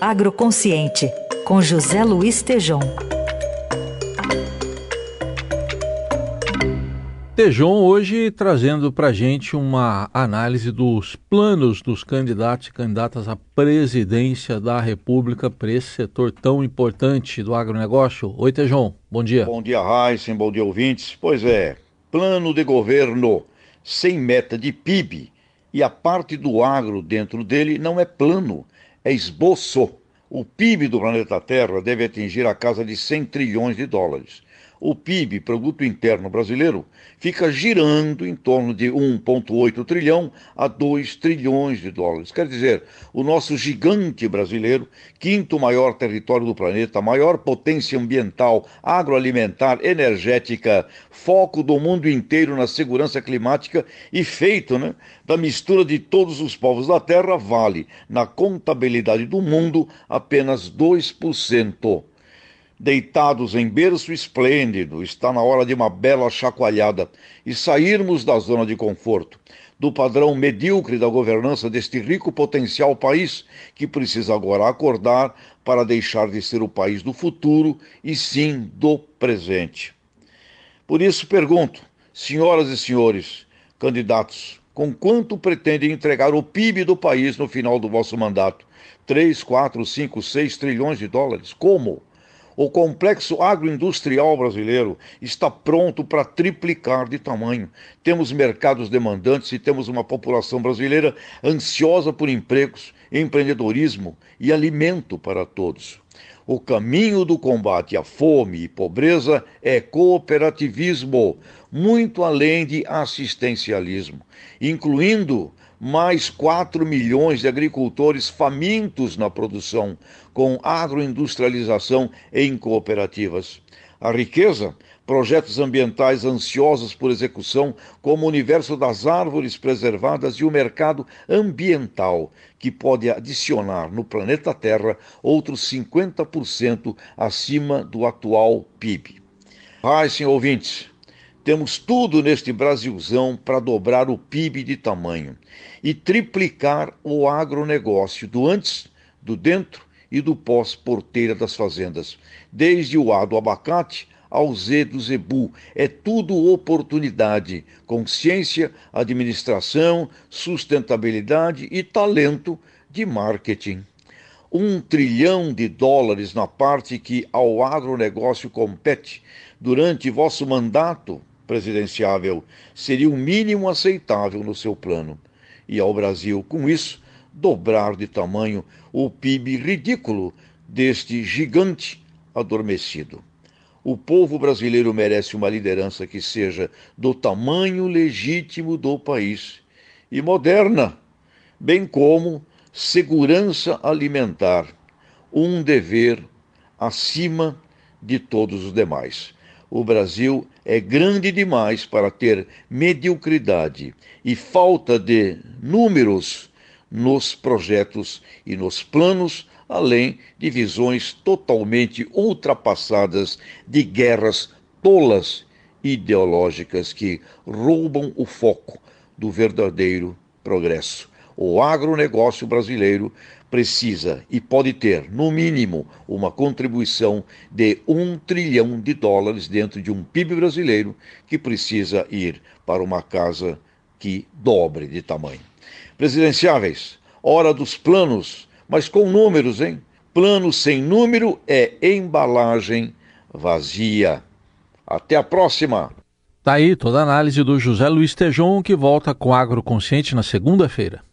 Agroconsciente, com José Luiz Tejom. Tejon hoje trazendo para a gente uma análise dos planos dos candidatos e candidatas à presidência da República para esse setor tão importante do agronegócio. Oi, Tejon, bom dia. Bom dia, Raíssen, bom dia, ouvintes. Pois é, plano de governo sem meta de PIB e a parte do agro dentro dele não é plano, é esboço. O PIB do planeta Terra deve atingir a casa de 100 trilhões de dólares o PIB, Produto Interno Brasileiro, fica girando em torno de 1,8 trilhão a 2 trilhões de dólares. Quer dizer, o nosso gigante brasileiro, quinto maior território do planeta, maior potência ambiental, agroalimentar, energética, foco do mundo inteiro na segurança climática e feito né, da mistura de todos os povos da Terra, vale, na contabilidade do mundo, apenas 2% deitados em berço esplêndido, está na hora de uma bela chacoalhada e sairmos da zona de conforto, do padrão medíocre da governança deste rico potencial país que precisa agora acordar para deixar de ser o país do futuro e sim do presente. Por isso pergunto, senhoras e senhores candidatos, com quanto pretendem entregar o PIB do país no final do vosso mandato? 3, 4, 5, 6 trilhões de dólares? Como? O complexo agroindustrial brasileiro está pronto para triplicar de tamanho. Temos mercados demandantes e temos uma população brasileira ansiosa por empregos, empreendedorismo e alimento para todos. O caminho do combate à fome e pobreza é cooperativismo, muito além de assistencialismo, incluindo mais 4 milhões de agricultores famintos na produção, com agroindustrialização em cooperativas. A riqueza, projetos ambientais ansiosos por execução, como o universo das árvores preservadas e o mercado ambiental, que pode adicionar no planeta Terra outros 50% acima do atual PIB. Ai, senhor ouvintes, temos tudo neste Brasilzão para dobrar o PIB de tamanho e triplicar o agronegócio do antes, do dentro e do pós-porteira das fazendas, desde o A do abacate ao Z do zebu. É tudo oportunidade, consciência, administração, sustentabilidade e talento de marketing. Um trilhão de dólares na parte que ao agronegócio compete durante vosso mandato presidenciável seria o mínimo aceitável no seu plano. E ao Brasil, com isso, dobrar de tamanho o PIB ridículo deste gigante adormecido. O povo brasileiro merece uma liderança que seja do tamanho legítimo do país e moderna, bem como segurança alimentar, um dever acima de todos os demais o Brasil é grande demais para ter mediocridade e falta de números nos projetos e nos planos, além de visões totalmente ultrapassadas de guerras tolas ideológicas que roubam o foco do verdadeiro progresso. O agronegócio brasileiro precisa e pode ter, no mínimo, uma contribuição de um trilhão de dólares dentro de um PIB brasileiro que precisa ir para uma casa que dobre de tamanho. Presidenciáveis, hora dos planos, mas com números, hein? Plano sem número é embalagem vazia. Até a próxima! Tá aí toda a análise do José Luiz Tejon, que volta com Agroconsciente na segunda-feira.